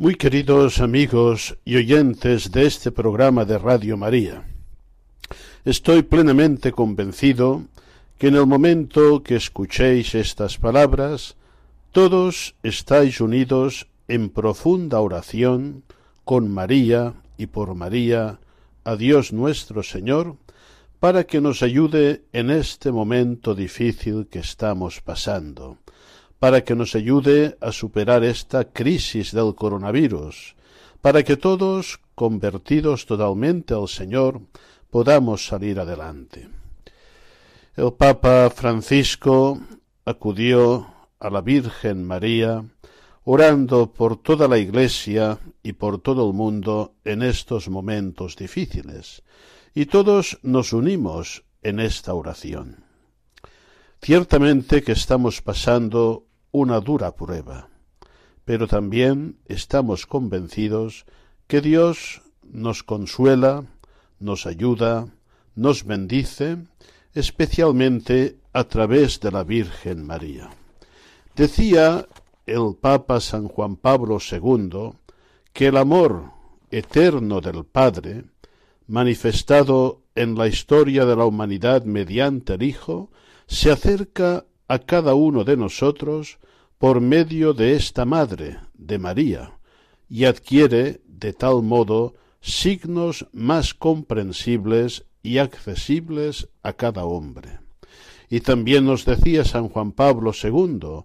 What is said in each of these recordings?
Muy queridos amigos y oyentes de este programa de Radio María, estoy plenamente convencido que en el momento que escuchéis estas palabras, todos estáis unidos en profunda oración con María y por María a Dios nuestro Señor, para que nos ayude en este momento difícil que estamos pasando, para que nos ayude a superar esta crisis del coronavirus, para que todos, convertidos totalmente al Señor, podamos salir adelante. El Papa Francisco acudió a la Virgen María, orando por toda la Iglesia y por todo el mundo en estos momentos difíciles, y todos nos unimos en esta oración. Ciertamente que estamos pasando una dura prueba, pero también estamos convencidos que Dios nos consuela, nos ayuda, nos bendice, especialmente a través de la Virgen María. Decía el Papa San Juan Pablo II que el amor eterno del Padre, manifestado en la historia de la humanidad mediante el Hijo, se acerca a cada uno de nosotros por medio de esta Madre, de María, y adquiere de tal modo signos más comprensibles y accesibles a cada hombre. Y también nos decía San Juan Pablo II,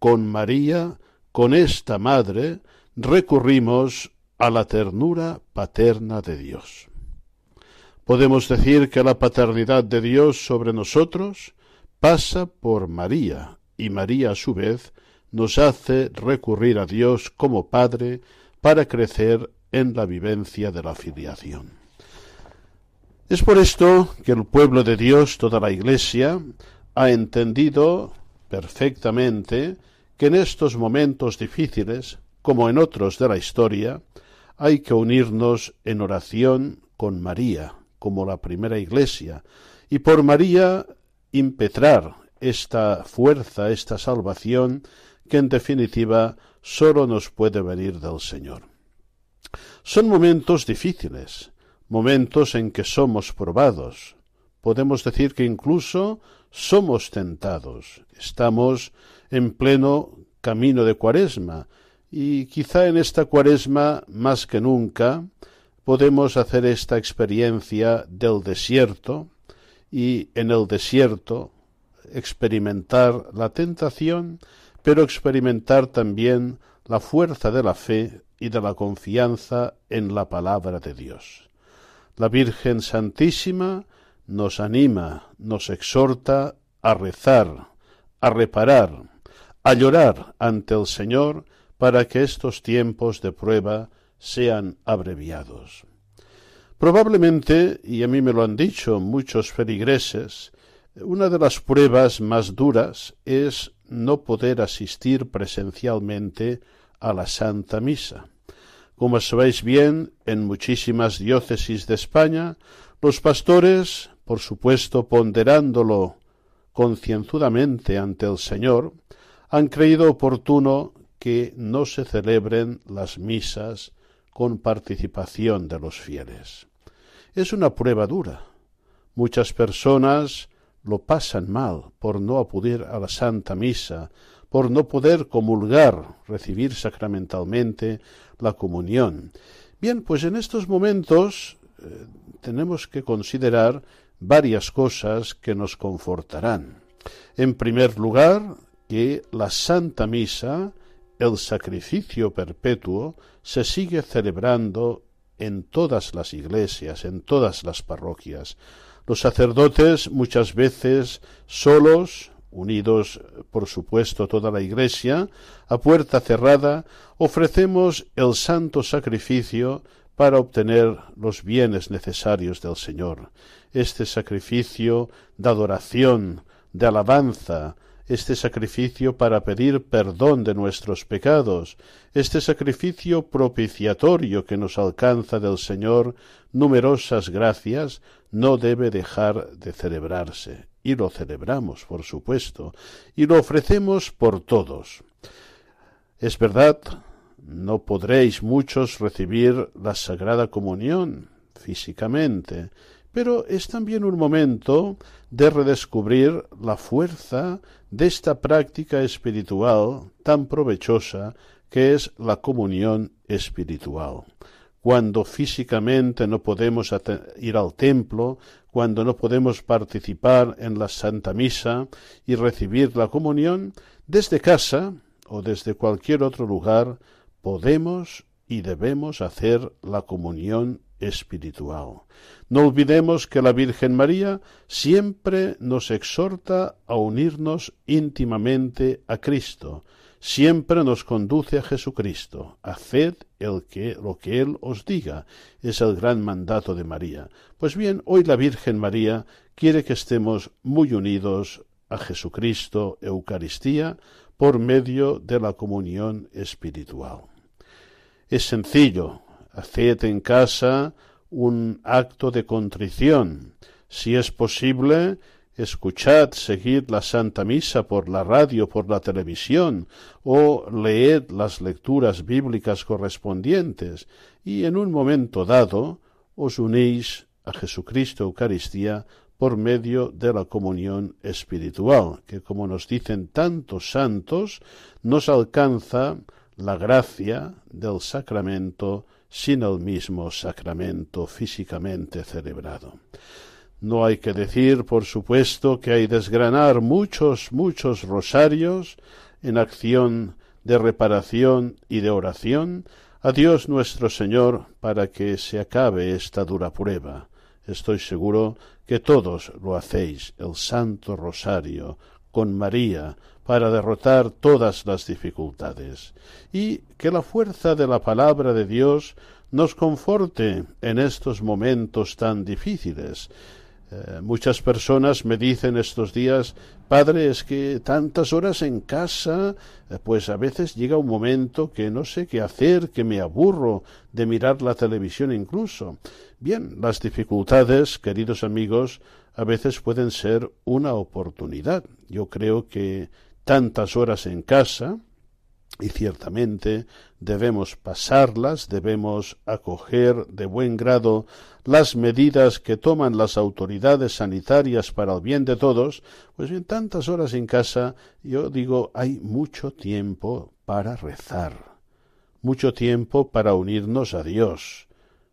con María, con esta Madre, recurrimos a la ternura paterna de Dios. Podemos decir que la paternidad de Dios sobre nosotros pasa por María, y María a su vez nos hace recurrir a Dios como Padre para crecer en la vivencia de la filiación. Es por esto que el pueblo de Dios, toda la Iglesia, ha entendido perfectamente que en estos momentos difíciles, como en otros de la historia, hay que unirnos en oración con María, como la primera Iglesia, y por María impetrar esta fuerza, esta salvación, que en definitiva sólo nos puede venir del Señor. Son momentos difíciles, momentos en que somos probados. Podemos decir que incluso somos tentados. Estamos en pleno camino de cuaresma y quizá en esta cuaresma más que nunca podemos hacer esta experiencia del desierto y en el desierto experimentar la tentación, pero experimentar también la fuerza de la fe y de la confianza en la palabra de Dios. La Virgen Santísima nos anima, nos exhorta a rezar, a reparar, a llorar ante el Señor para que estos tiempos de prueba sean abreviados. Probablemente, y a mí me lo han dicho muchos feligreses, una de las pruebas más duras es no poder asistir presencialmente a la Santa Misa. Como sabéis bien, en muchísimas diócesis de España, los pastores, por supuesto ponderándolo concienzudamente ante el Señor, han creído oportuno que no se celebren las misas con participación de los fieles. Es una prueba dura. Muchas personas lo pasan mal por no acudir a la Santa Misa, por no poder comulgar, recibir sacramentalmente la comunión. Bien, pues en estos momentos eh, tenemos que considerar varias cosas que nos confortarán. En primer lugar, que la Santa Misa, el sacrificio perpetuo, se sigue celebrando en todas las iglesias, en todas las parroquias. Los sacerdotes muchas veces solos, unidos por supuesto toda la iglesia, a puerta cerrada, ofrecemos el santo sacrificio para obtener los bienes necesarios del Señor. Este sacrificio de adoración, de alabanza, este sacrificio para pedir perdón de nuestros pecados, este sacrificio propiciatorio que nos alcanza del Señor numerosas gracias, no debe dejar de celebrarse. Y lo celebramos, por supuesto, y lo ofrecemos por todos. Es verdad, no podréis muchos recibir la Sagrada Comunión físicamente, pero es también un momento de redescubrir la fuerza de esta práctica espiritual tan provechosa que es la comunión espiritual. Cuando físicamente no podemos ir al templo, cuando no podemos participar en la Santa Misa y recibir la comunión, desde casa o desde cualquier otro lugar podemos y debemos hacer la comunión espiritual. No olvidemos que la Virgen María siempre nos exhorta a unirnos íntimamente a Cristo, siempre nos conduce a Jesucristo. Haced el que, lo que Él os diga. Es el gran mandato de María. Pues bien, hoy la Virgen María quiere que estemos muy unidos a Jesucristo, Eucaristía, por medio de la comunión espiritual. Es sencillo, haced en casa un acto de contrición. Si es posible, escuchad, seguid la Santa Misa por la radio, por la televisión, o leed las lecturas bíblicas correspondientes, y en un momento dado os unís a Jesucristo Eucaristía por medio de la comunión espiritual, que como nos dicen tantos santos, nos alcanza la gracia del sacramento sin el mismo sacramento físicamente celebrado. No hay que decir, por supuesto, que hay desgranar muchos, muchos rosarios en acción de reparación y de oración a Dios nuestro Señor para que se acabe esta dura prueba. Estoy seguro que todos lo hacéis, el Santo Rosario, con María, para derrotar todas las dificultades, y que la fuerza de la palabra de Dios nos conforte en estos momentos tan difíciles. Eh, muchas personas me dicen estos días, Padre, es que tantas horas en casa, eh, pues a veces llega un momento que no sé qué hacer, que me aburro de mirar la televisión incluso. Bien, las dificultades, queridos amigos, a veces pueden ser una oportunidad. Yo creo que tantas horas en casa, y ciertamente debemos pasarlas, debemos acoger de buen grado las medidas que toman las autoridades sanitarias para el bien de todos, pues bien, tantas horas en casa, yo digo, hay mucho tiempo para rezar, mucho tiempo para unirnos a Dios.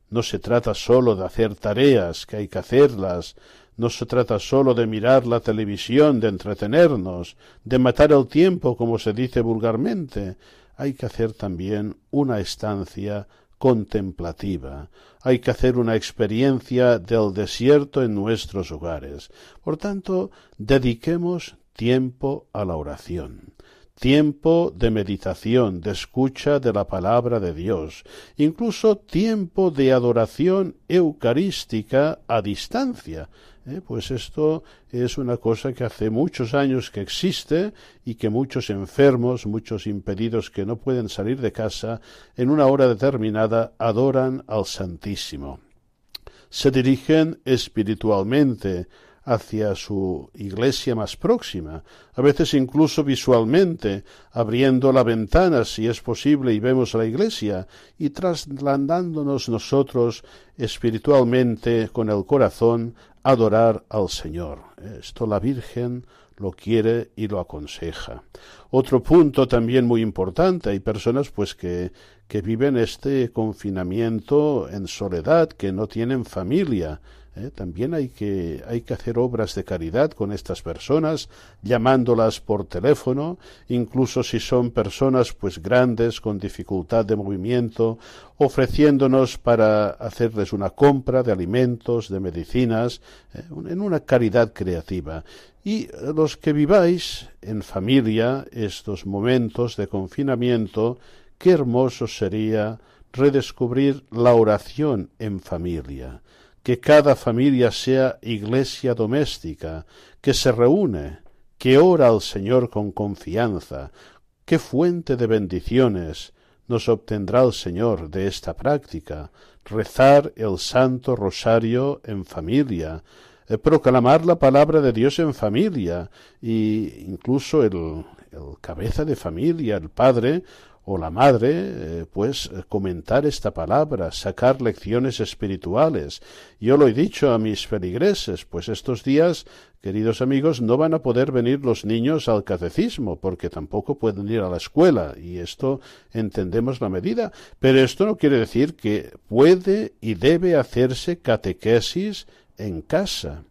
No se trata sólo de hacer tareas, que hay que hacerlas, no se trata sólo de mirar la televisión, de entretenernos, de matar el tiempo, como se dice vulgarmente. Hay que hacer también una estancia contemplativa. Hay que hacer una experiencia del desierto en nuestros hogares. Por tanto, dediquemos tiempo a la oración tiempo de meditación, de escucha de la palabra de Dios, incluso tiempo de adoración eucarística a distancia. ¿Eh? Pues esto es una cosa que hace muchos años que existe y que muchos enfermos, muchos impedidos que no pueden salir de casa, en una hora determinada adoran al Santísimo. Se dirigen espiritualmente hacia su iglesia más próxima, a veces incluso visualmente, abriendo la ventana si es posible y vemos la iglesia, y trasladándonos nosotros espiritualmente con el corazón adorar al Señor. Esto la Virgen lo quiere y lo aconseja. Otro punto también muy importante, hay personas pues que, que viven este confinamiento en soledad, que no tienen familia, ¿eh? También hay que, hay que hacer obras de caridad con estas personas, llamándolas por teléfono, incluso si son personas pues grandes, con dificultad de movimiento, ofreciéndonos para hacerles una compra de alimentos, de medicinas, ¿eh? en una caridad creativa. Y los que viváis en familia estos momentos de confinamiento, qué hermoso sería redescubrir la oración en familia que cada familia sea iglesia doméstica, que se reúne, que ora al Señor con confianza, qué fuente de bendiciones nos obtendrá el Señor de esta práctica, rezar el Santo Rosario en familia, eh, proclamar la palabra de Dios en familia, y incluso el, el cabeza de familia, el padre, o la madre, eh, pues comentar esta palabra, sacar lecciones espirituales. Yo lo he dicho a mis feligreses, pues estos días, queridos amigos, no van a poder venir los niños al catecismo, porque tampoco pueden ir a la escuela, y esto entendemos la medida, pero esto no quiere decir que puede y debe hacerse catequesis en casa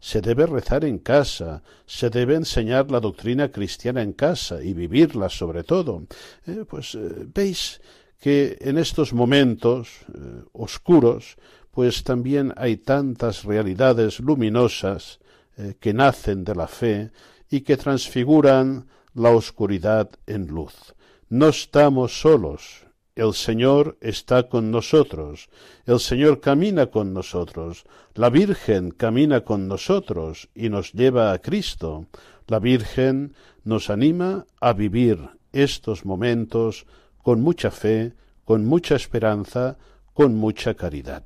se debe rezar en casa, se debe enseñar la doctrina cristiana en casa y vivirla sobre todo. Eh, pues eh, veis que en estos momentos eh, oscuros, pues también hay tantas realidades luminosas que nacen de la fe y que transfiguran la oscuridad en luz. No estamos solos, el Señor está con nosotros, el Señor camina con nosotros, la Virgen camina con nosotros y nos lleva a Cristo. La Virgen nos anima a vivir estos momentos con mucha fe, con mucha esperanza, con mucha caridad.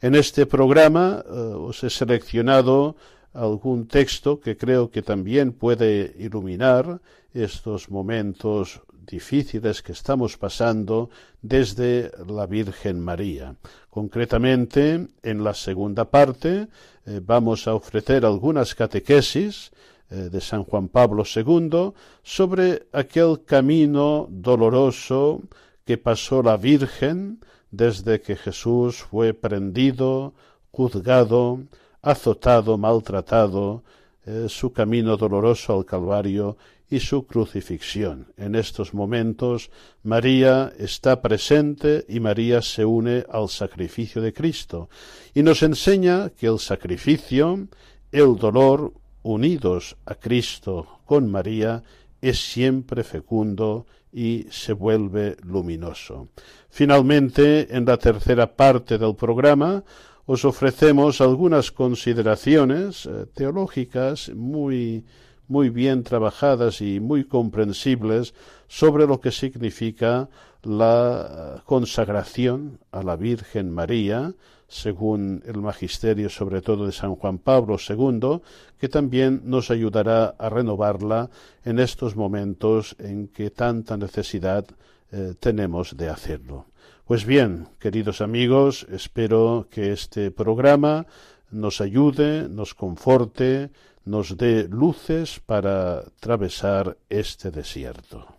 En este programa eh, os he seleccionado algún texto que creo que también puede iluminar estos momentos difíciles que estamos pasando desde la Virgen María. Concretamente, en la segunda parte eh, vamos a ofrecer algunas catequesis eh, de San Juan Pablo II sobre aquel camino doloroso que pasó la Virgen desde que Jesús fue prendido, juzgado, azotado, maltratado, eh, su camino doloroso al Calvario y su crucifixión. En estos momentos María está presente y María se une al sacrificio de Cristo y nos enseña que el sacrificio, el dolor, unidos a Cristo con María, es siempre fecundo y se vuelve luminoso. Finalmente, en la tercera parte del programa, os ofrecemos algunas consideraciones eh, teológicas muy muy bien trabajadas y muy comprensibles sobre lo que significa la consagración a la Virgen María, según el magisterio sobre todo de San Juan Pablo II, que también nos ayudará a renovarla en estos momentos en que tanta necesidad eh, tenemos de hacerlo. Pues bien, queridos amigos, espero que este programa nos ayude, nos conforte, nos dé luces para atravesar este desierto.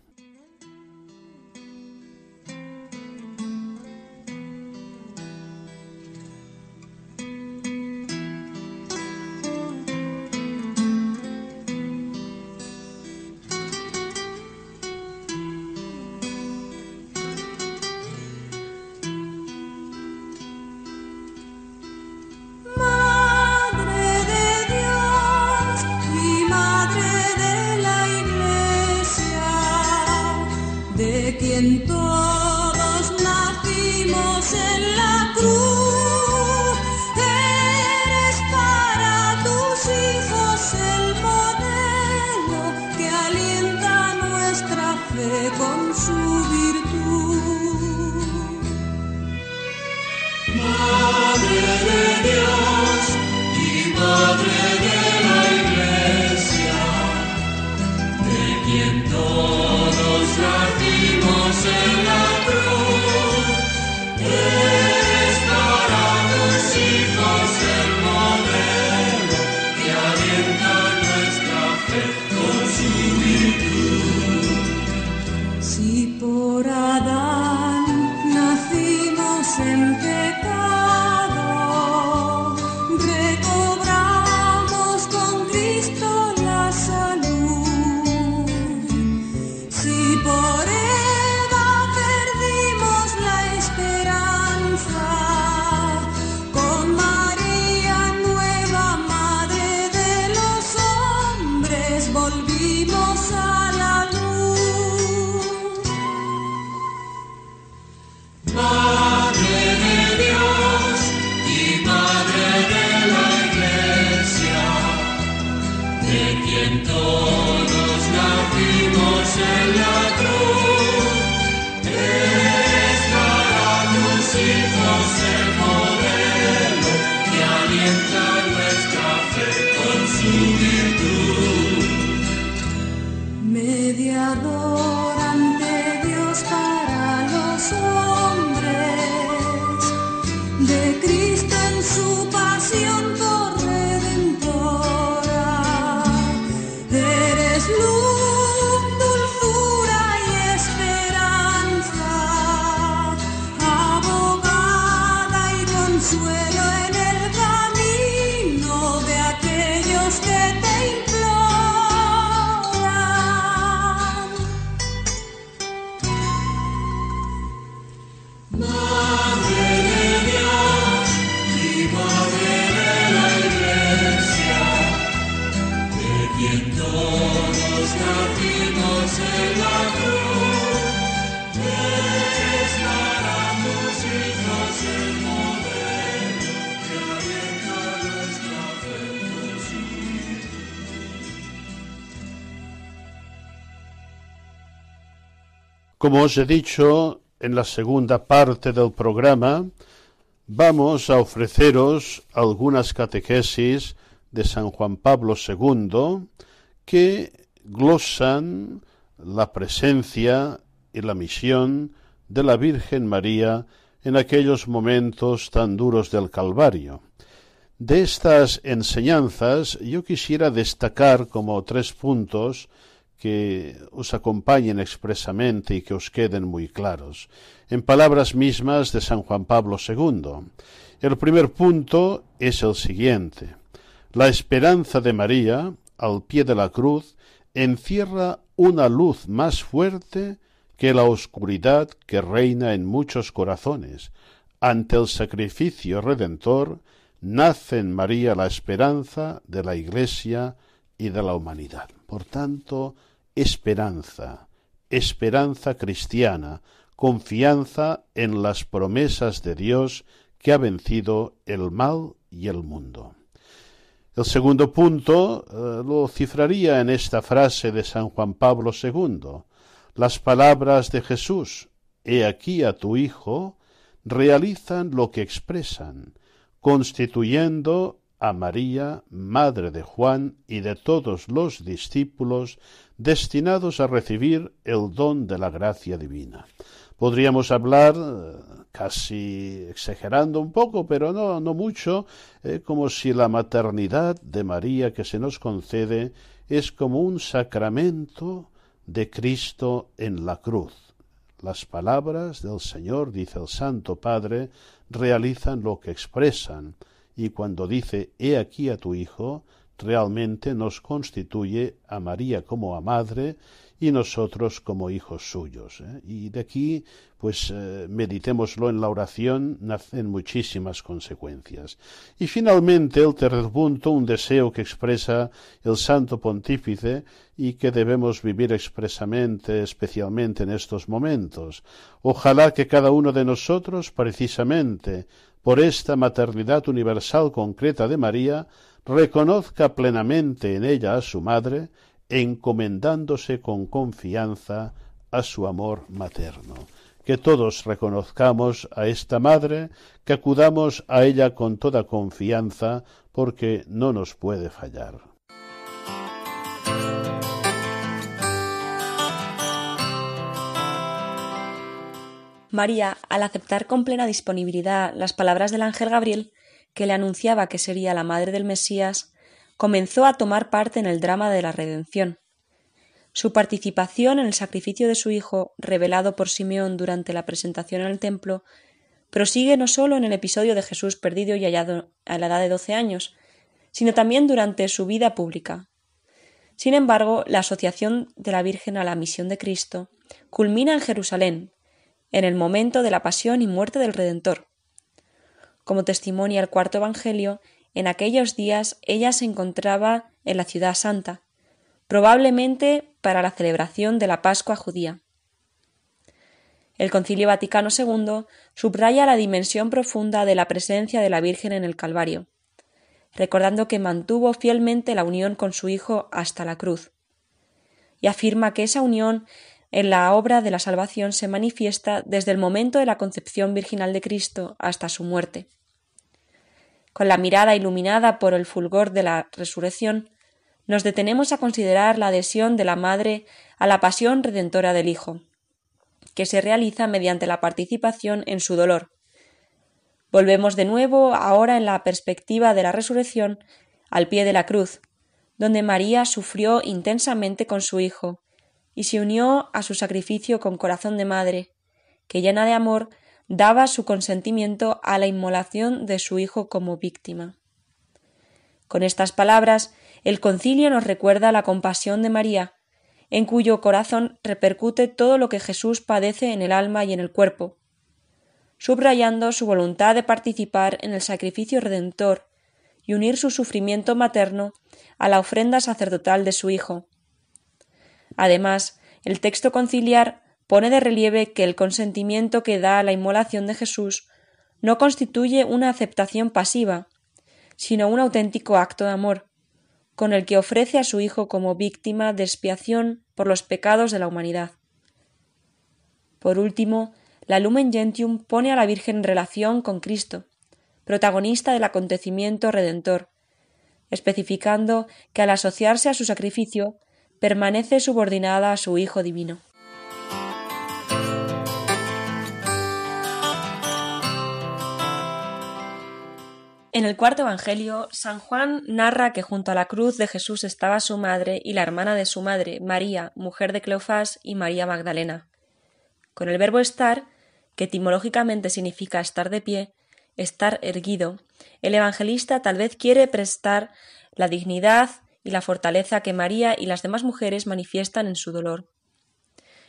viento Como os he dicho en la segunda parte del programa, vamos a ofreceros algunas catequesis de San Juan Pablo II que glosan la presencia y la misión de la Virgen María en aquellos momentos tan duros del Calvario. De estas enseñanzas yo quisiera destacar como tres puntos que os acompañen expresamente y que os queden muy claros, en palabras mismas de San Juan Pablo II. El primer punto es el siguiente. La esperanza de María, al pie de la cruz, encierra una luz más fuerte que la oscuridad que reina en muchos corazones. Ante el sacrificio redentor, nace en María la esperanza de la Iglesia y de la humanidad. Por tanto, esperanza, esperanza cristiana, confianza en las promesas de Dios que ha vencido el mal y el mundo. El segundo punto eh, lo cifraría en esta frase de San Juan Pablo II. Las palabras de Jesús, He aquí a tu Hijo, realizan lo que expresan, constituyendo a María, madre de Juan y de todos los discípulos destinados a recibir el don de la gracia divina. Podríamos hablar, eh, casi exagerando un poco, pero no, no mucho, eh, como si la maternidad de María que se nos concede es como un sacramento de Cristo en la cruz. Las palabras del Señor, dice el Santo Padre, realizan lo que expresan, y cuando dice He aquí a tu Hijo, realmente nos constituye a María como a madre y nosotros como hijos suyos. ¿eh? Y de aquí, pues eh, meditémoslo en la oración, nacen muchísimas consecuencias. Y finalmente, el tercer punto, un deseo que expresa el Santo Pontífice y que debemos vivir expresamente, especialmente en estos momentos. Ojalá que cada uno de nosotros, precisamente, por esta maternidad universal concreta de María, reconozca plenamente en ella a su madre, encomendándose con confianza a su amor materno. Que todos reconozcamos a esta madre, que acudamos a ella con toda confianza, porque no nos puede fallar. María, al aceptar con plena disponibilidad las palabras del ángel Gabriel, que le anunciaba que sería la madre del Mesías, comenzó a tomar parte en el drama de la redención. Su participación en el sacrificio de su hijo, revelado por Simeón durante la presentación en el templo, prosigue no sólo en el episodio de Jesús perdido y hallado a la edad de doce años, sino también durante su vida pública. Sin embargo, la asociación de la Virgen a la misión de Cristo culmina en Jerusalén, en el momento de la pasión y muerte del Redentor. Como testimonia el cuarto Evangelio, en aquellos días ella se encontraba en la ciudad santa, probablemente para la celebración de la Pascua judía. El Concilio Vaticano II subraya la dimensión profunda de la presencia de la Virgen en el Calvario, recordando que mantuvo fielmente la unión con su Hijo hasta la cruz, y afirma que esa unión en la obra de la salvación se manifiesta desde el momento de la concepción virginal de Cristo hasta su muerte. Con la mirada iluminada por el fulgor de la resurrección, nos detenemos a considerar la adhesión de la Madre a la pasión redentora del Hijo, que se realiza mediante la participación en su dolor. Volvemos de nuevo ahora en la perspectiva de la resurrección al pie de la cruz, donde María sufrió intensamente con su Hijo, y se unió a su sacrificio con corazón de madre, que llena de amor daba su consentimiento a la inmolación de su Hijo como víctima. Con estas palabras, el concilio nos recuerda la compasión de María, en cuyo corazón repercute todo lo que Jesús padece en el alma y en el cuerpo, subrayando su voluntad de participar en el sacrificio redentor y unir su sufrimiento materno a la ofrenda sacerdotal de su Hijo, Además, el texto conciliar pone de relieve que el consentimiento que da a la inmolación de Jesús no constituye una aceptación pasiva, sino un auténtico acto de amor, con el que ofrece a su Hijo como víctima de expiación por los pecados de la humanidad. Por último, la Lumen Gentium pone a la Virgen en relación con Cristo, protagonista del acontecimiento redentor, especificando que al asociarse a su sacrificio permanece subordinada a su Hijo Divino. En el cuarto Evangelio, San Juan narra que junto a la cruz de Jesús estaba su madre y la hermana de su madre, María, mujer de Cleofás, y María Magdalena. Con el verbo estar, que etimológicamente significa estar de pie, estar erguido, el evangelista tal vez quiere prestar la dignidad y la fortaleza que María y las demás mujeres manifiestan en su dolor.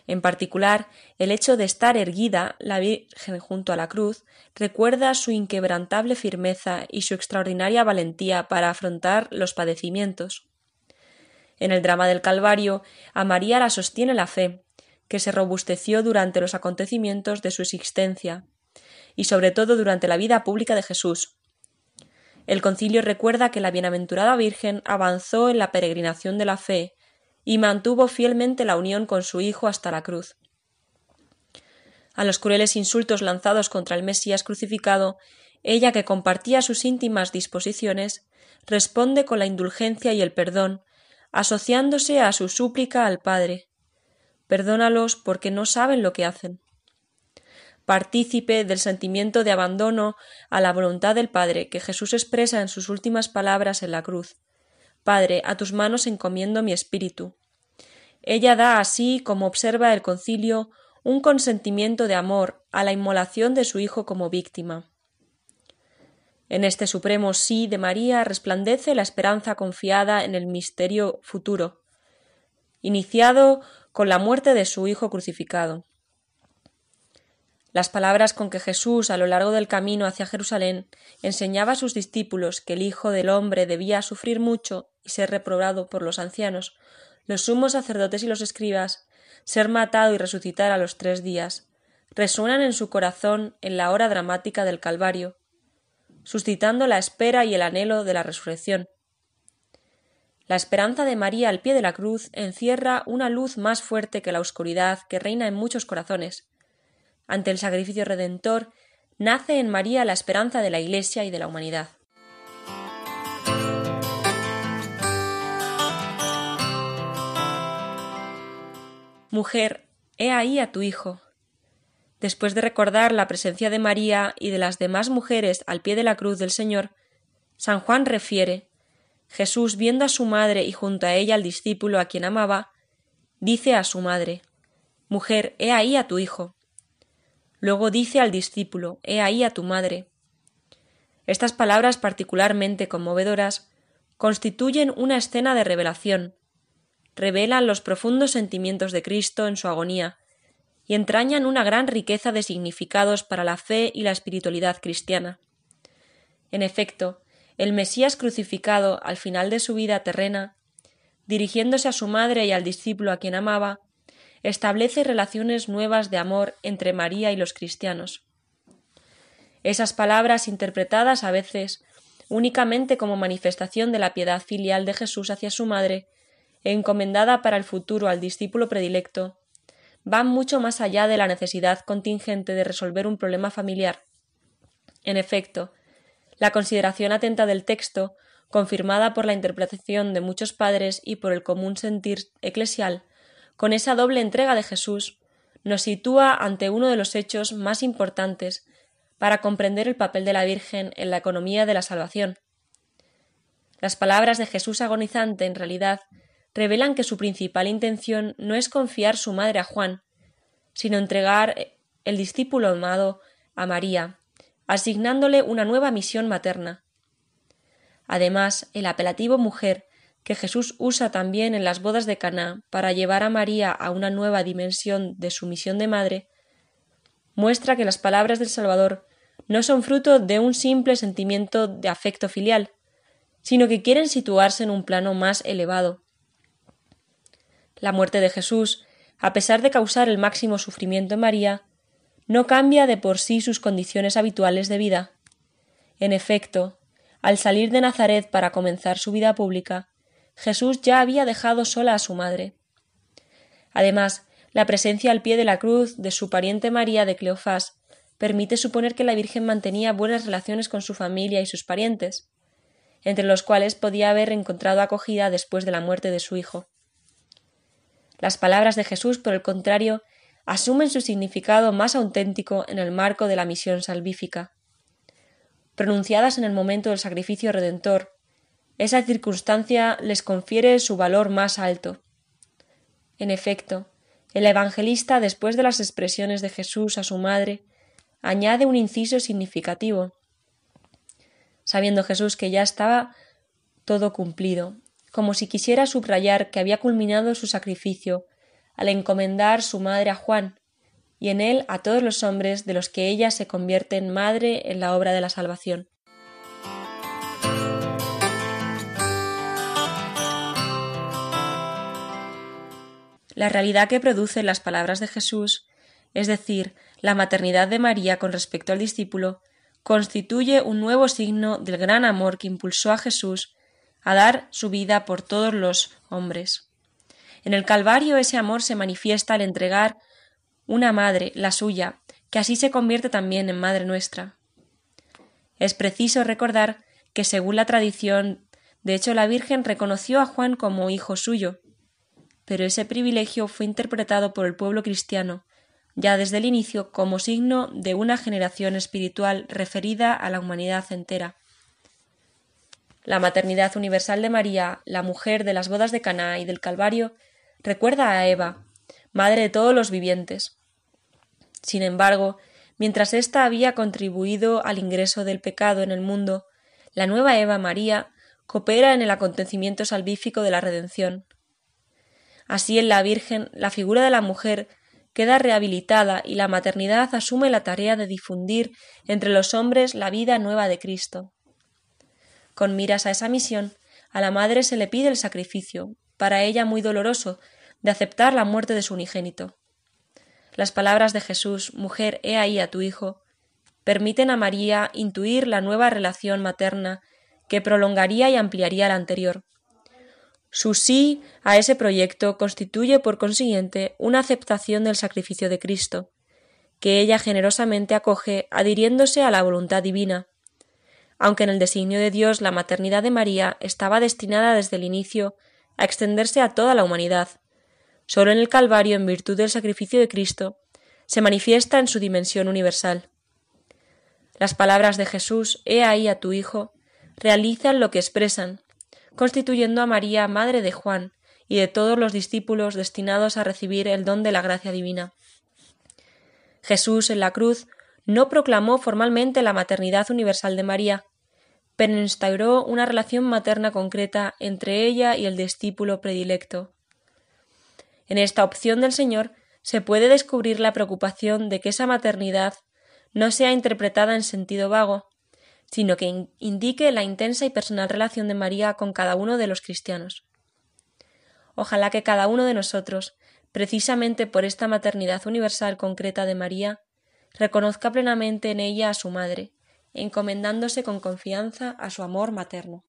En particular, el hecho de estar erguida la Virgen junto a la cruz recuerda su inquebrantable firmeza y su extraordinaria valentía para afrontar los padecimientos. En el drama del Calvario, a María la sostiene la fe, que se robusteció durante los acontecimientos de su existencia, y sobre todo durante la vida pública de Jesús, el concilio recuerda que la bienaventurada Virgen avanzó en la peregrinación de la fe y mantuvo fielmente la unión con su Hijo hasta la cruz. A los crueles insultos lanzados contra el Mesías crucificado, ella que compartía sus íntimas disposiciones, responde con la indulgencia y el perdón, asociándose a su súplica al Padre. Perdónalos porque no saben lo que hacen partícipe del sentimiento de abandono a la voluntad del Padre que Jesús expresa en sus últimas palabras en la cruz. Padre, a tus manos encomiendo mi espíritu. Ella da así, como observa el concilio, un consentimiento de amor a la inmolación de su Hijo como víctima. En este supremo sí de María resplandece la esperanza confiada en el misterio futuro, iniciado con la muerte de su Hijo crucificado. Las palabras con que Jesús a lo largo del camino hacia Jerusalén enseñaba a sus discípulos que el Hijo del hombre debía sufrir mucho y ser reprobado por los ancianos, los sumos sacerdotes y los escribas, ser matado y resucitar a los tres días, resuenan en su corazón en la hora dramática del Calvario, suscitando la espera y el anhelo de la resurrección. La esperanza de María al pie de la cruz encierra una luz más fuerte que la oscuridad que reina en muchos corazones, ante el sacrificio redentor, nace en María la esperanza de la Iglesia y de la humanidad. Mujer, he ahí a tu Hijo. Después de recordar la presencia de María y de las demás mujeres al pie de la cruz del Señor, San Juan refiere Jesús, viendo a su madre y junto a ella al discípulo a quien amaba, dice a su madre Mujer, he ahí a tu hijo. Luego dice al discípulo He ahí a tu madre. Estas palabras particularmente conmovedoras constituyen una escena de revelación, revelan los profundos sentimientos de Cristo en su agonía y entrañan una gran riqueza de significados para la fe y la espiritualidad cristiana. En efecto, el Mesías crucificado al final de su vida terrena, dirigiéndose a su madre y al discípulo a quien amaba, establece relaciones nuevas de amor entre María y los cristianos. Esas palabras interpretadas a veces únicamente como manifestación de la piedad filial de Jesús hacia su madre, encomendada para el futuro al discípulo predilecto, van mucho más allá de la necesidad contingente de resolver un problema familiar. En efecto, la consideración atenta del texto, confirmada por la interpretación de muchos padres y por el común sentir eclesial, con esa doble entrega de Jesús, nos sitúa ante uno de los hechos más importantes para comprender el papel de la Virgen en la economía de la salvación. Las palabras de Jesús agonizante en realidad revelan que su principal intención no es confiar su madre a Juan, sino entregar el discípulo amado a María, asignándole una nueva misión materna. Además, el apelativo mujer que Jesús usa también en las bodas de Caná para llevar a María a una nueva dimensión de su misión de madre, muestra que las palabras del Salvador no son fruto de un simple sentimiento de afecto filial, sino que quieren situarse en un plano más elevado. La muerte de Jesús, a pesar de causar el máximo sufrimiento en María, no cambia de por sí sus condiciones habituales de vida. En efecto, al salir de Nazaret para comenzar su vida pública, Jesús ya había dejado sola a su madre. Además, la presencia al pie de la cruz de su pariente María de Cleofás permite suponer que la Virgen mantenía buenas relaciones con su familia y sus parientes, entre los cuales podía haber encontrado acogida después de la muerte de su hijo. Las palabras de Jesús, por el contrario, asumen su significado más auténtico en el marco de la misión salvífica. Pronunciadas en el momento del sacrificio redentor, esa circunstancia les confiere su valor más alto. En efecto, el evangelista, después de las expresiones de Jesús a su madre, añade un inciso significativo. Sabiendo Jesús que ya estaba todo cumplido, como si quisiera subrayar que había culminado su sacrificio al encomendar su madre a Juan, y en él a todos los hombres de los que ella se convierte en madre en la obra de la salvación. La realidad que producen las palabras de Jesús, es decir, la maternidad de María con respecto al discípulo, constituye un nuevo signo del gran amor que impulsó a Jesús a dar su vida por todos los hombres. En el Calvario ese amor se manifiesta al entregar una madre, la suya, que así se convierte también en madre nuestra. Es preciso recordar que, según la tradición, de hecho la Virgen reconoció a Juan como hijo suyo, pero ese privilegio fue interpretado por el pueblo cristiano ya desde el inicio como signo de una generación espiritual referida a la humanidad entera. La maternidad universal de María, la mujer de las bodas de Caná y del Calvario, recuerda a Eva, madre de todos los vivientes. Sin embargo, mientras ésta había contribuido al ingreso del pecado en el mundo, la nueva Eva María coopera en el acontecimiento salvífico de la redención. Así en la Virgen la figura de la mujer queda rehabilitada y la maternidad asume la tarea de difundir entre los hombres la vida nueva de Cristo. Con miras a esa misión, a la madre se le pide el sacrificio, para ella muy doloroso, de aceptar la muerte de su unigénito. Las palabras de Jesús, mujer, he ahí a tu hijo, permiten a María intuir la nueva relación materna que prolongaría y ampliaría la anterior. Su sí a ese proyecto constituye, por consiguiente, una aceptación del sacrificio de Cristo, que ella generosamente acoge adhiriéndose a la voluntad divina. Aunque en el designio de Dios la maternidad de María estaba destinada desde el inicio a extenderse a toda la humanidad, sólo en el Calvario, en virtud del sacrificio de Cristo, se manifiesta en su dimensión universal. Las palabras de Jesús, He ahí a tu Hijo, realizan lo que expresan, constituyendo a María madre de Juan y de todos los discípulos destinados a recibir el don de la gracia divina. Jesús en la cruz no proclamó formalmente la maternidad universal de María, pero instauró una relación materna concreta entre ella y el discípulo predilecto. En esta opción del Señor se puede descubrir la preocupación de que esa maternidad no sea interpretada en sentido vago, sino que indique la intensa y personal relación de María con cada uno de los cristianos. Ojalá que cada uno de nosotros precisamente por esta maternidad universal concreta de María, reconozca plenamente en ella a su madre, encomendándose con confianza a su amor materno.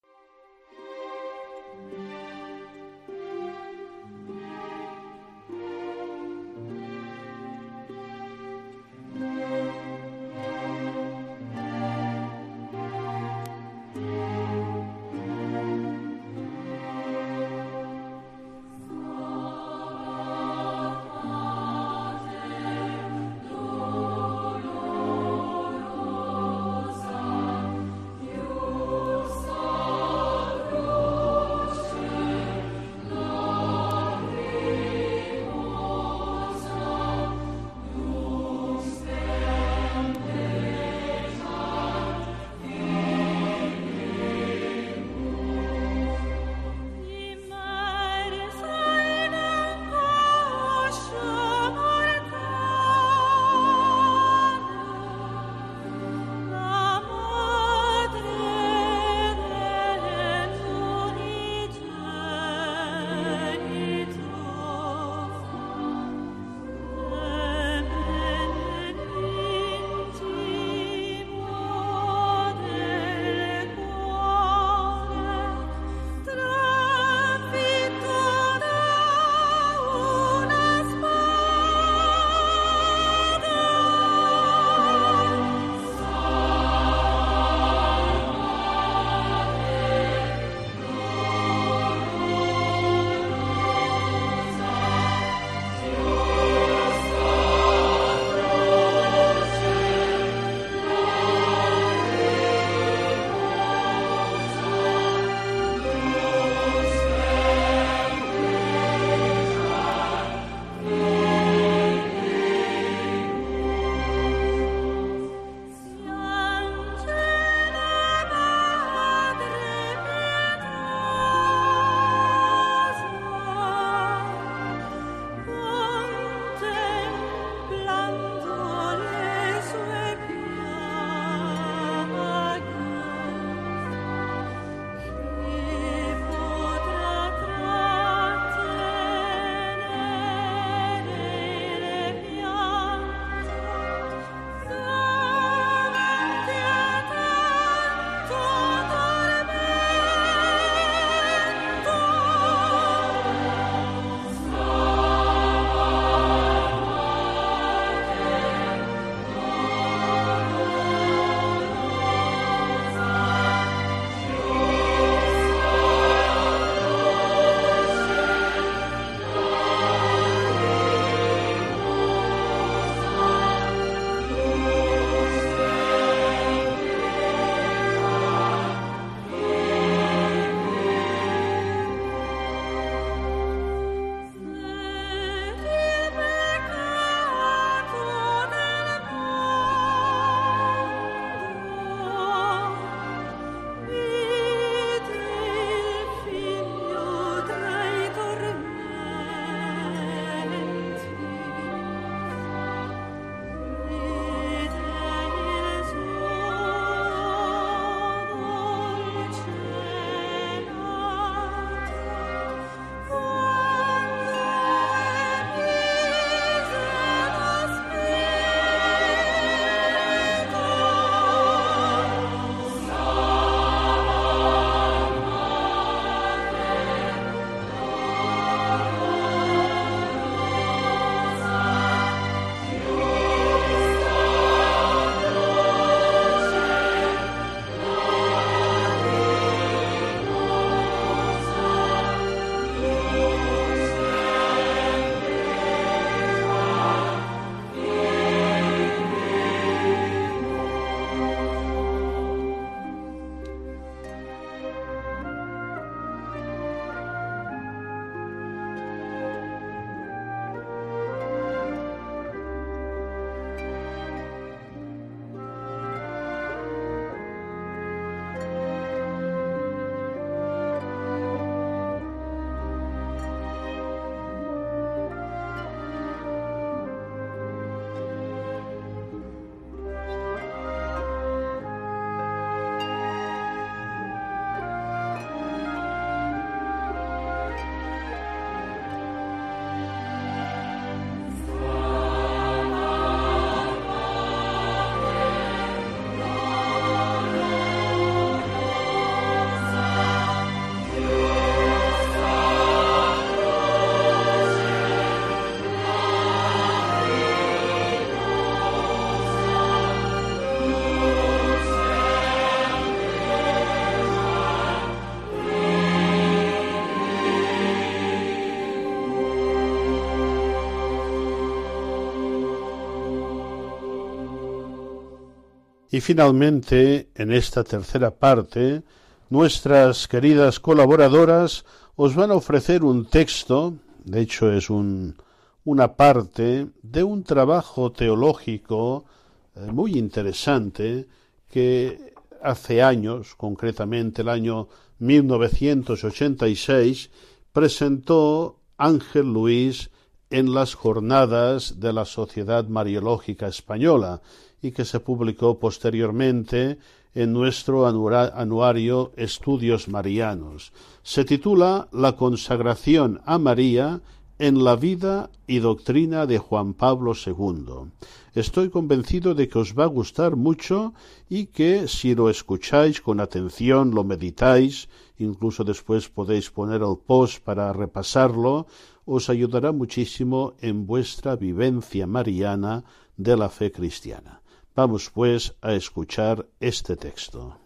Y finalmente, en esta tercera parte, nuestras queridas colaboradoras os van a ofrecer un texto, de hecho es un, una parte de un trabajo teológico eh, muy interesante que hace años, concretamente el año 1986, presentó Ángel Luis en las jornadas de la Sociedad Mariológica Española y que se publicó posteriormente en nuestro anuario Estudios Marianos. Se titula La consagración a María en la vida y doctrina de Juan Pablo II. Estoy convencido de que os va a gustar mucho y que si lo escucháis con atención, lo meditáis, incluso después podéis poner el post para repasarlo, os ayudará muchísimo en vuestra vivencia mariana de la fe cristiana. Vamos pues a escuchar este texto.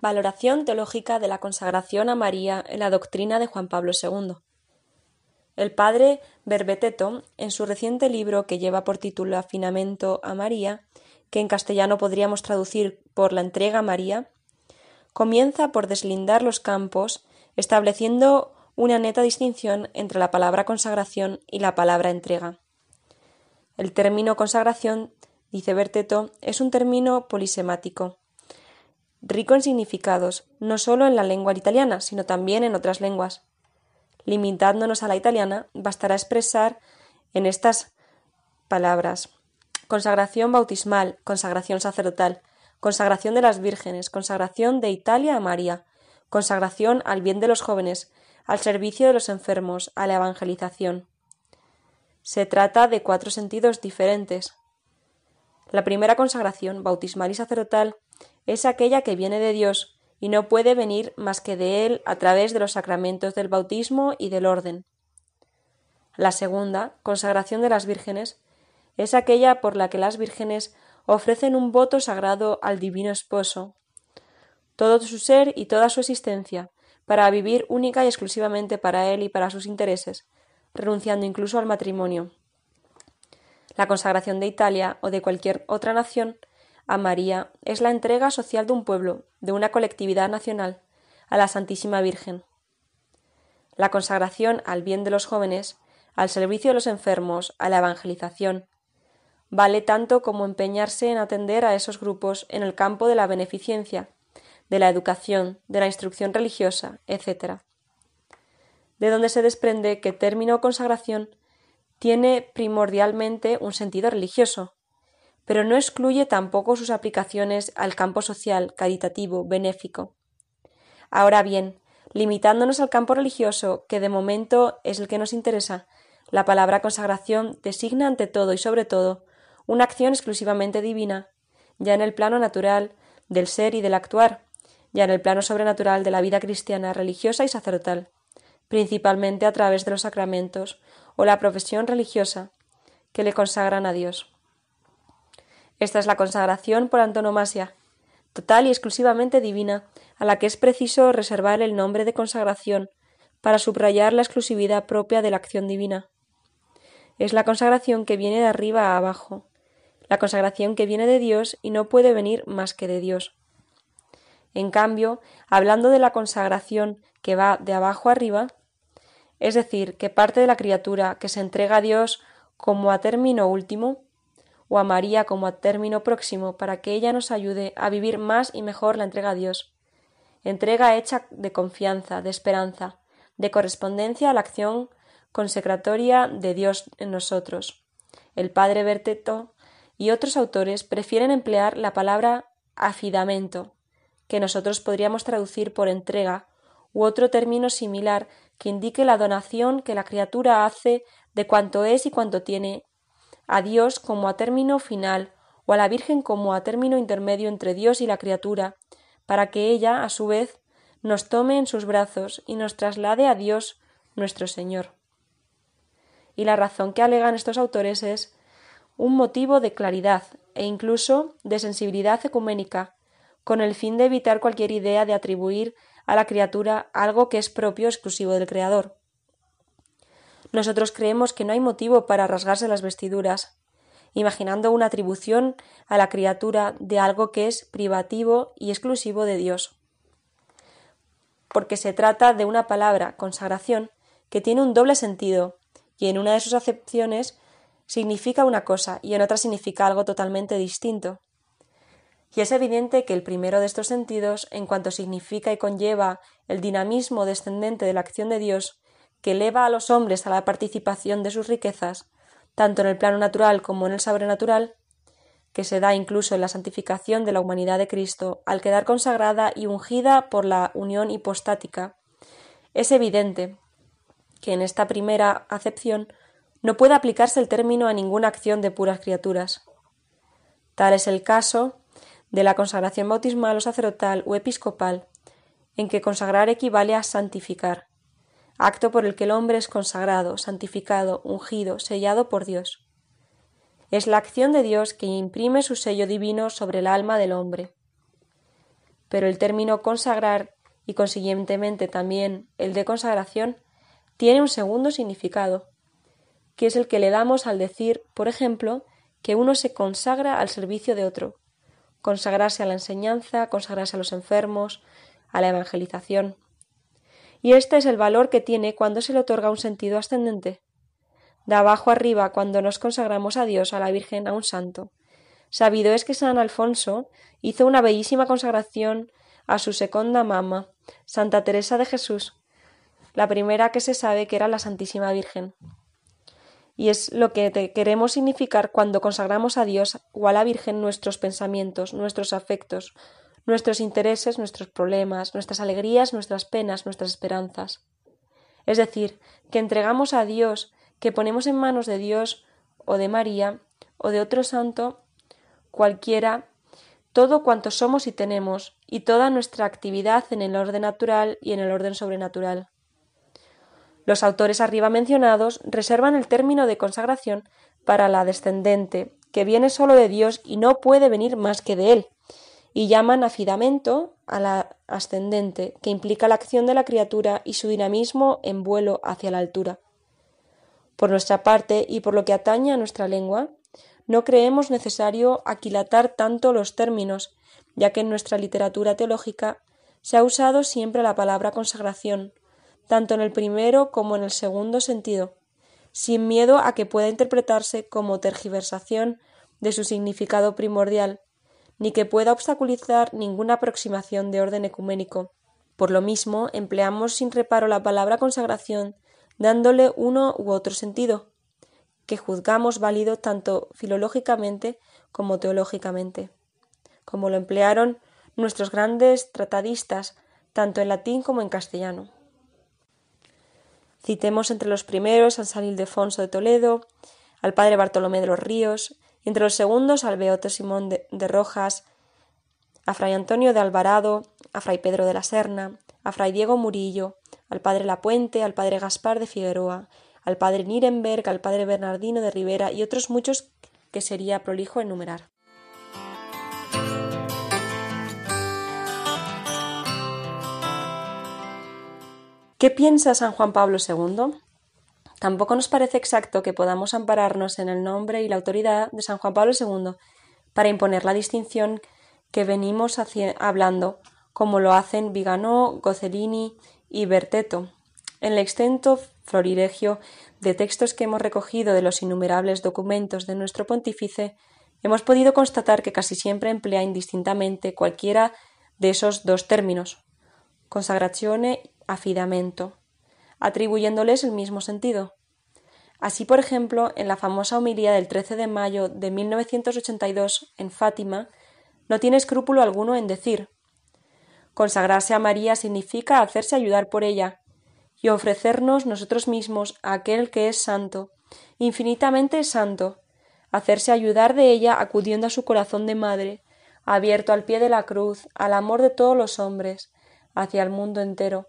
Valoración teológica de la consagración a María en la doctrina de Juan Pablo II. El padre Berbeteto, en su reciente libro que lleva por título Afinamento a María, que en castellano podríamos traducir por la entrega a María, comienza por deslindar los campos, estableciendo una neta distinción entre la palabra consagración y la palabra entrega. El término consagración, dice Berteto, es un término polisemático rico en significados, no solo en la lengua italiana, sino también en otras lenguas. Limitándonos a la italiana, bastará expresar en estas palabras consagración bautismal, consagración sacerdotal, consagración de las vírgenes, consagración de Italia a María, consagración al bien de los jóvenes, al servicio de los enfermos, a la evangelización. Se trata de cuatro sentidos diferentes. La primera consagración, bautismal y sacerdotal, es aquella que viene de Dios y no puede venir más que de Él a través de los sacramentos del bautismo y del orden. La segunda, consagración de las vírgenes, es aquella por la que las vírgenes ofrecen un voto sagrado al divino esposo, todo su ser y toda su existencia, para vivir única y exclusivamente para él y para sus intereses, renunciando incluso al matrimonio. La consagración de Italia o de cualquier otra nación a María es la entrega social de un pueblo, de una colectividad nacional, a la Santísima Virgen. La consagración al bien de los jóvenes, al servicio de los enfermos, a la evangelización, vale tanto como empeñarse en atender a esos grupos en el campo de la beneficencia, de la educación, de la instrucción religiosa, etc. De donde se desprende que término consagración tiene primordialmente un sentido religioso, pero no excluye tampoco sus aplicaciones al campo social, caritativo, benéfico. Ahora bien, limitándonos al campo religioso, que de momento es el que nos interesa, la palabra consagración designa ante todo y sobre todo una acción exclusivamente divina, ya en el plano natural del ser y del actuar, ya en el plano sobrenatural de la vida cristiana, religiosa y sacerdotal, principalmente a través de los sacramentos o la profesión religiosa que le consagran a Dios. Esta es la consagración por antonomasia, total y exclusivamente divina, a la que es preciso reservar el nombre de consagración para subrayar la exclusividad propia de la acción divina. Es la consagración que viene de arriba a abajo, la consagración que viene de Dios y no puede venir más que de Dios. En cambio, hablando de la consagración que va de abajo arriba, es decir, que parte de la criatura que se entrega a Dios como a término último, o a María como a término próximo para que ella nos ayude a vivir más y mejor la entrega a Dios. Entrega hecha de confianza, de esperanza, de correspondencia a la acción consecratoria de Dios en nosotros. El padre Berteto y otros autores prefieren emplear la palabra afidamento, que nosotros podríamos traducir por entrega, u otro término similar que indique la donación que la criatura hace de cuanto es y cuanto tiene a Dios como a término final o a la Virgen como a término intermedio entre Dios y la criatura, para que ella, a su vez, nos tome en sus brazos y nos traslade a Dios nuestro Señor. Y la razón que alegan estos autores es un motivo de claridad e incluso de sensibilidad ecuménica, con el fin de evitar cualquier idea de atribuir a la criatura algo que es propio exclusivo del Creador. nosotros creemos que no hay motivo para rasgarse las vestiduras, imaginando una atribución a la criatura de algo que es privativo y exclusivo de Dios. Porque se trata de una palabra, consagración, que tiene un doble sentido, y en una de sus acepciones significa una cosa y en otra significa algo totalmente distinto. Y es evidente que el primero de estos sentidos, en cuanto significa y conlleva el dinamismo descendente de la acción de Dios, que eleva a los hombres a la participación de sus riquezas, tanto en el plano natural como en el sobrenatural, que se da incluso en la santificación de la humanidad de Cristo al quedar consagrada y ungida por la unión hipostática, es evidente que en esta primera acepción no puede aplicarse el término a ninguna acción de puras criaturas. Tal es el caso de la consagración bautismal o sacerdotal o episcopal, en que consagrar equivale a santificar, acto por el que el hombre es consagrado, santificado, ungido, sellado por Dios. Es la acción de Dios que imprime su sello divino sobre el alma del hombre. Pero el término consagrar y consiguientemente también el de consagración tiene un segundo significado, que es el que le damos al decir, por ejemplo, que uno se consagra al servicio de otro, consagrarse a la enseñanza, consagrarse a los enfermos, a la evangelización. Y este es el valor que tiene cuando se le otorga un sentido ascendente. De abajo arriba cuando nos consagramos a Dios, a la Virgen, a un santo. Sabido es que San Alfonso hizo una bellísima consagración a su segunda mama, Santa Teresa de Jesús, la primera que se sabe que era la Santísima Virgen y es lo que queremos significar cuando consagramos a Dios o a la Virgen nuestros pensamientos, nuestros afectos, nuestros intereses, nuestros problemas, nuestras alegrías, nuestras penas, nuestras esperanzas. Es decir, que entregamos a Dios, que ponemos en manos de Dios o de María o de otro santo, cualquiera, todo cuanto somos y tenemos, y toda nuestra actividad en el orden natural y en el orden sobrenatural. Los autores arriba mencionados reservan el término de consagración para la descendente, que viene solo de Dios y no puede venir más que de Él, y llaman afidamento a la ascendente, que implica la acción de la criatura y su dinamismo en vuelo hacia la altura. Por nuestra parte, y por lo que atañe a nuestra lengua, no creemos necesario aquilatar tanto los términos, ya que en nuestra literatura teológica se ha usado siempre la palabra consagración, tanto en el primero como en el segundo sentido, sin miedo a que pueda interpretarse como tergiversación de su significado primordial, ni que pueda obstaculizar ninguna aproximación de orden ecuménico. Por lo mismo, empleamos sin reparo la palabra consagración, dándole uno u otro sentido, que juzgamos válido tanto filológicamente como teológicamente, como lo emplearon nuestros grandes tratadistas, tanto en latín como en castellano. Citemos entre los primeros a San Ildefonso de Toledo, al padre Bartolomé de los Ríos, y entre los segundos al Beoto Simón de, de Rojas, a Fray Antonio de Alvarado, a Fray Pedro de la Serna, a Fray Diego Murillo, al padre Lapuente, al padre Gaspar de Figueroa, al padre Nirenberg, al padre Bernardino de Rivera y otros muchos que sería prolijo enumerar. ¿Qué piensa San Juan Pablo II? Tampoco nos parece exacto que podamos ampararnos en el nombre y la autoridad de San Juan Pablo II para imponer la distinción que venimos hablando, como lo hacen Viganó, Gozelini y Berteto. En el extenso florilegio de textos que hemos recogido de los innumerables documentos de nuestro pontífice, hemos podido constatar que casi siempre emplea indistintamente cualquiera de esos dos términos, consagrazione afidamento, atribuyéndoles el mismo sentido. Así, por ejemplo, en la famosa homilía del 13 de mayo de 1982 en Fátima, no tiene escrúpulo alguno en decir consagrarse a María significa hacerse ayudar por ella y ofrecernos nosotros mismos a aquel que es santo, infinitamente santo, hacerse ayudar de ella acudiendo a su corazón de madre, abierto al pie de la cruz, al amor de todos los hombres, hacia el mundo entero,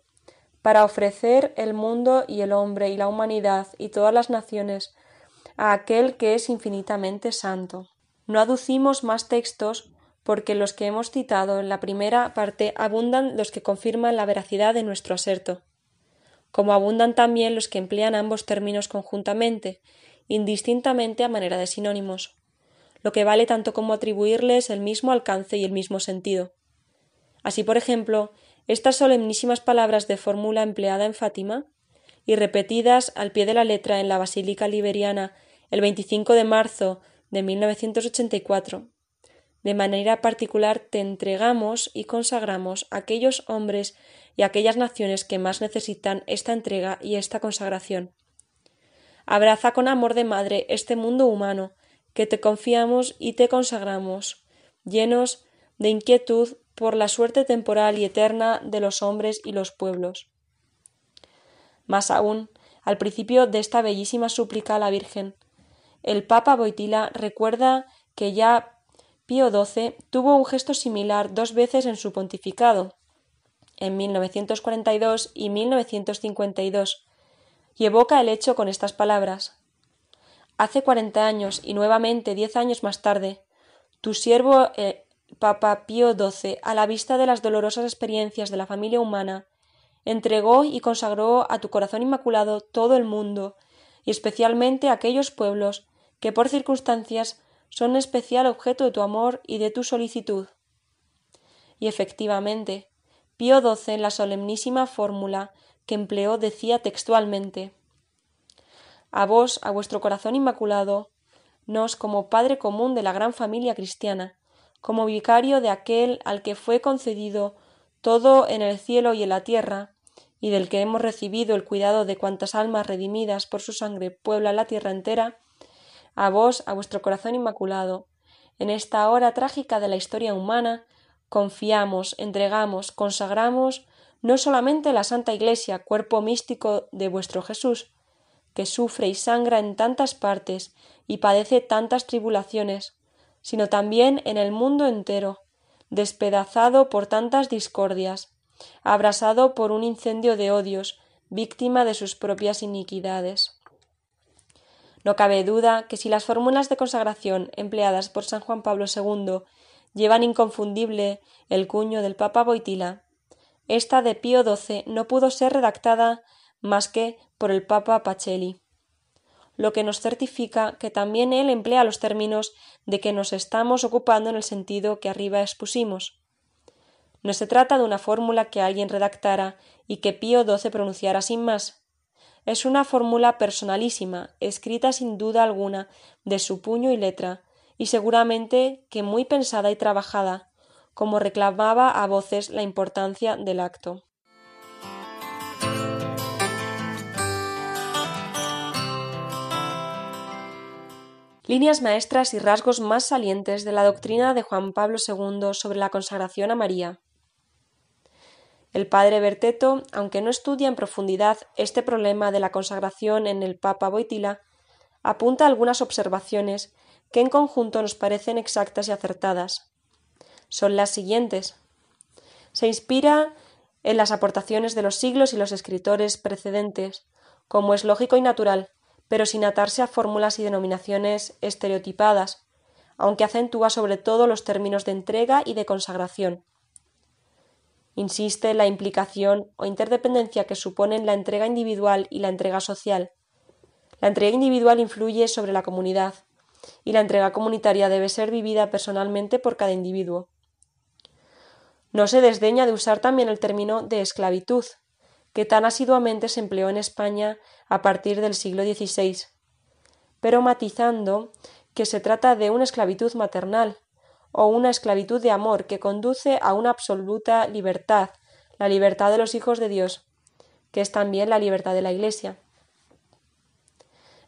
para ofrecer el mundo y el hombre y la humanidad y todas las naciones a aquel que es infinitamente santo. No aducimos más textos porque los que hemos citado en la primera parte abundan los que confirman la veracidad de nuestro aserto. como abundan también los que emplean ambos términos conjuntamente, indistintamente a manera de sinónimos, lo que vale tanto como atribuirles el mismo alcance y el mismo sentido. Así, por ejemplo, estas solemnísimas palabras de fórmula empleada en Fátima y repetidas al pie de la letra en la Basílica Liberiana el 25 de marzo de 1984. De manera particular te entregamos y consagramos a aquellos hombres y aquellas naciones que más necesitan esta entrega y esta consagración. Abraza con amor de madre este mundo humano que te confiamos y te consagramos, llenos de inquietud por la suerte temporal y eterna de los hombres y los pueblos. Más aún, al principio de esta bellísima súplica a la Virgen, el Papa Boitila recuerda que ya Pío XII tuvo un gesto similar dos veces en su pontificado, en 1942 y 1952, y evoca el hecho con estas palabras Hace cuarenta años y nuevamente diez años más tarde, tu siervo eh, Papa Pío XII, a la vista de las dolorosas experiencias de la familia humana, entregó y consagró a tu corazón inmaculado todo el mundo, y especialmente aquellos pueblos que por circunstancias son especial objeto de tu amor y de tu solicitud. Y efectivamente, Pío XII en la solemnísima fórmula que empleó decía textualmente A vos, a vuestro corazón inmaculado, nos como Padre común de la gran familia cristiana, como vicario de aquel al que fue concedido todo en el cielo y en la tierra, y del que hemos recibido el cuidado de cuantas almas redimidas por su sangre pueblan la tierra entera, a vos, a vuestro corazón inmaculado, en esta hora trágica de la historia humana, confiamos, entregamos, consagramos no solamente la Santa Iglesia, cuerpo místico de vuestro Jesús, que sufre y sangra en tantas partes y padece tantas tribulaciones, sino también en el mundo entero, despedazado por tantas discordias, abrasado por un incendio de odios, víctima de sus propias iniquidades. No cabe duda que si las fórmulas de consagración empleadas por San Juan Pablo II llevan inconfundible el cuño del Papa Boitila, esta de Pío XII no pudo ser redactada más que por el Papa Pacelli lo que nos certifica que también él emplea los términos de que nos estamos ocupando en el sentido que arriba expusimos. No se trata de una fórmula que alguien redactara y que Pío XII pronunciara sin más. Es una fórmula personalísima, escrita sin duda alguna de su puño y letra, y seguramente que muy pensada y trabajada, como reclamaba a voces la importancia del acto. Líneas maestras y rasgos más salientes de la doctrina de Juan Pablo II sobre la consagración a María. El padre Berteto, aunque no estudia en profundidad este problema de la consagración en el Papa Boitila, apunta algunas observaciones que en conjunto nos parecen exactas y acertadas. Son las siguientes. Se inspira en las aportaciones de los siglos y los escritores precedentes, como es lógico y natural, pero sin atarse a fórmulas y denominaciones estereotipadas, aunque acentúa sobre todo los términos de entrega y de consagración. Insiste en la implicación o interdependencia que suponen la entrega individual y la entrega social. La entrega individual influye sobre la comunidad, y la entrega comunitaria debe ser vivida personalmente por cada individuo. No se desdeña de usar también el término de esclavitud, que tan asiduamente se empleó en España a partir del siglo XVI, pero matizando que se trata de una esclavitud maternal o una esclavitud de amor que conduce a una absoluta libertad, la libertad de los hijos de Dios, que es también la libertad de la Iglesia.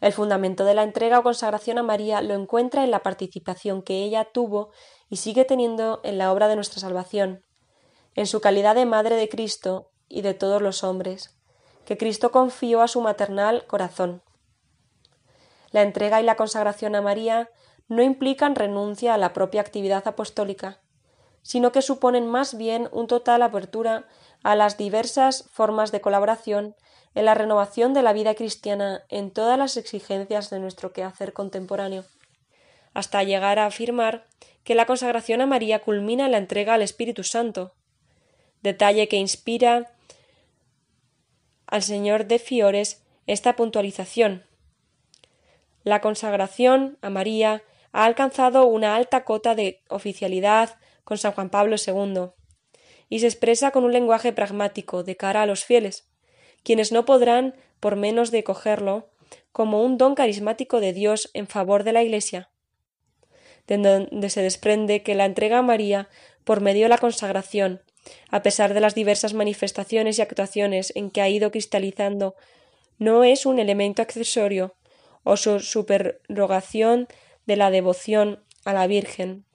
El fundamento de la entrega o consagración a María lo encuentra en la participación que ella tuvo y sigue teniendo en la obra de nuestra salvación, en su calidad de Madre de Cristo y de todos los hombres, que Cristo confió a su maternal corazón. La entrega y la consagración a María no implican renuncia a la propia actividad apostólica, sino que suponen más bien un total apertura a las diversas formas de colaboración en la renovación de la vida cristiana en todas las exigencias de nuestro quehacer contemporáneo, hasta llegar a afirmar que la consagración a María culmina en la entrega al Espíritu Santo, detalle que inspira al señor de Fiores esta puntualización. La consagración a María ha alcanzado una alta cota de oficialidad con San Juan Pablo II y se expresa con un lenguaje pragmático de cara a los fieles, quienes no podrán, por menos de cogerlo, como un don carismático de Dios en favor de la Iglesia, de donde se desprende que la entrega a María por medio de la consagración, a pesar de las diversas manifestaciones y actuaciones en que ha ido cristalizando, no es un elemento accesorio o su superrogación de la devoción a la Virgen,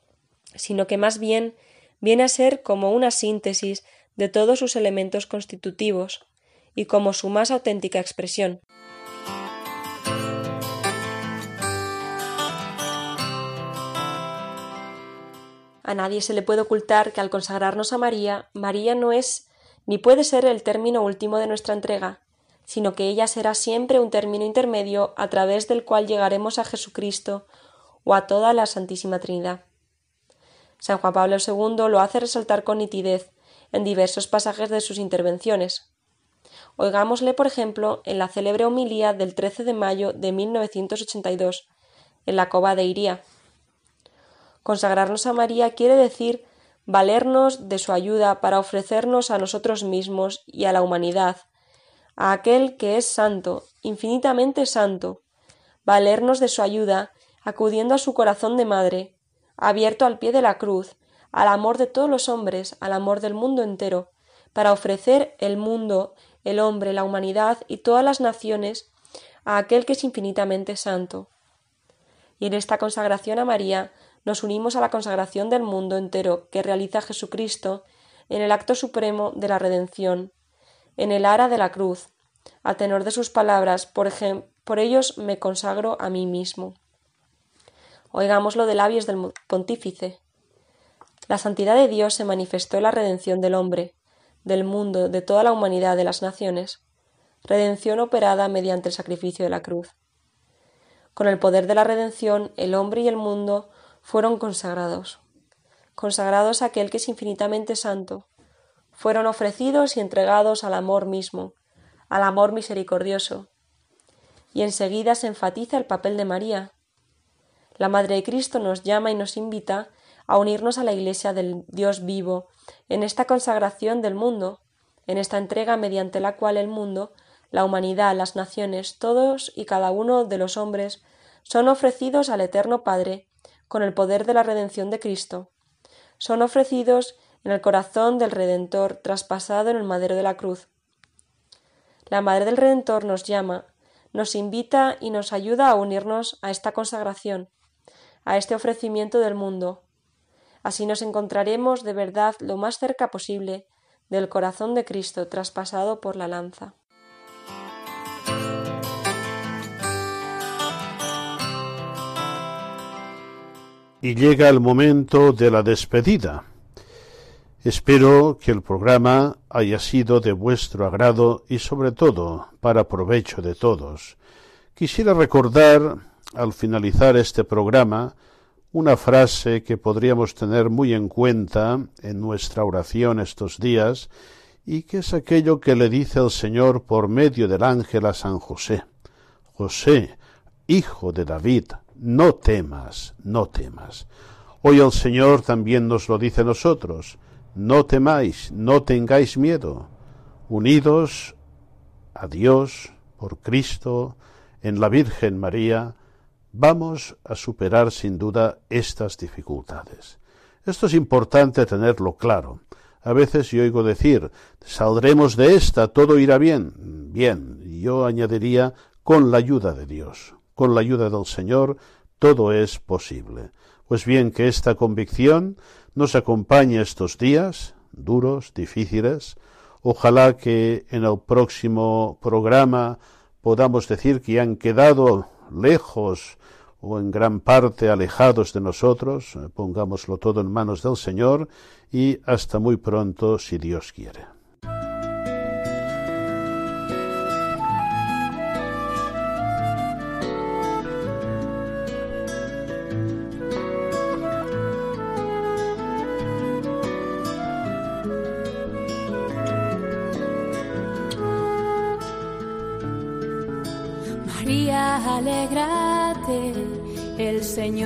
sino que más bien viene a ser como una síntesis de todos sus elementos constitutivos y como su más auténtica expresión. A nadie se le puede ocultar que al consagrarnos a María, María no es ni puede ser el término último de nuestra entrega, sino que ella será siempre un término intermedio a través del cual llegaremos a Jesucristo o a toda la Santísima Trinidad. San Juan Pablo II lo hace resaltar con nitidez en diversos pasajes de sus intervenciones. Oigámosle, por ejemplo, en la célebre homilía del 13 de mayo de 1982, en la cova de Iría. Consagrarnos a María quiere decir valernos de su ayuda para ofrecernos a nosotros mismos y a la humanidad, a aquel que es santo, infinitamente santo, valernos de su ayuda acudiendo a su corazón de madre, abierto al pie de la cruz, al amor de todos los hombres, al amor del mundo entero, para ofrecer el mundo, el hombre, la humanidad y todas las naciones a aquel que es infinitamente santo. Y en esta consagración a María nos unimos a la consagración del mundo entero que realiza Jesucristo en el acto supremo de la redención, en el ara de la cruz, a tenor de sus palabras, por, por ellos me consagro a mí mismo. Oigámoslo de labios del pontífice. La santidad de Dios se manifestó en la redención del hombre, del mundo, de toda la humanidad, de las naciones, redención operada mediante el sacrificio de la cruz. Con el poder de la redención, el hombre y el mundo fueron consagrados, consagrados a aquel que es infinitamente santo, fueron ofrecidos y entregados al amor mismo, al amor misericordioso. Y enseguida se enfatiza el papel de María, la Madre de Cristo nos llama y nos invita a unirnos a la Iglesia del Dios vivo en esta consagración del mundo, en esta entrega mediante la cual el mundo, la humanidad, las naciones, todos y cada uno de los hombres son ofrecidos al Eterno Padre con el poder de la redención de Cristo. Son ofrecidos en el corazón del Redentor traspasado en el madero de la cruz. La Madre del Redentor nos llama, nos invita y nos ayuda a unirnos a esta consagración, a este ofrecimiento del mundo. Así nos encontraremos de verdad lo más cerca posible del corazón de Cristo traspasado por la lanza. Y llega el momento de la despedida. Espero que el programa haya sido de vuestro agrado y sobre todo para provecho de todos. Quisiera recordar al finalizar este programa una frase que podríamos tener muy en cuenta en nuestra oración estos días y que es aquello que le dice el Señor por medio del ángel a San José. José, hijo de David, no temas, no temas. Hoy el Señor también nos lo dice a nosotros. No temáis, no tengáis miedo. Unidos a Dios por Cristo, en la Virgen María, vamos a superar sin duda estas dificultades. Esto es importante tenerlo claro. A veces yo oigo decir, saldremos de esta, todo irá bien. Bien, yo añadiría, con la ayuda de Dios, con la ayuda del Señor, todo es posible. Pues bien, que esta convicción nos acompañe estos días, duros, difíciles. Ojalá que en el próximo programa podamos decir que han quedado lejos o en gran parte alejados de nosotros, pongámoslo todo en manos del Señor y hasta muy pronto si Dios quiere.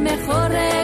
El mejor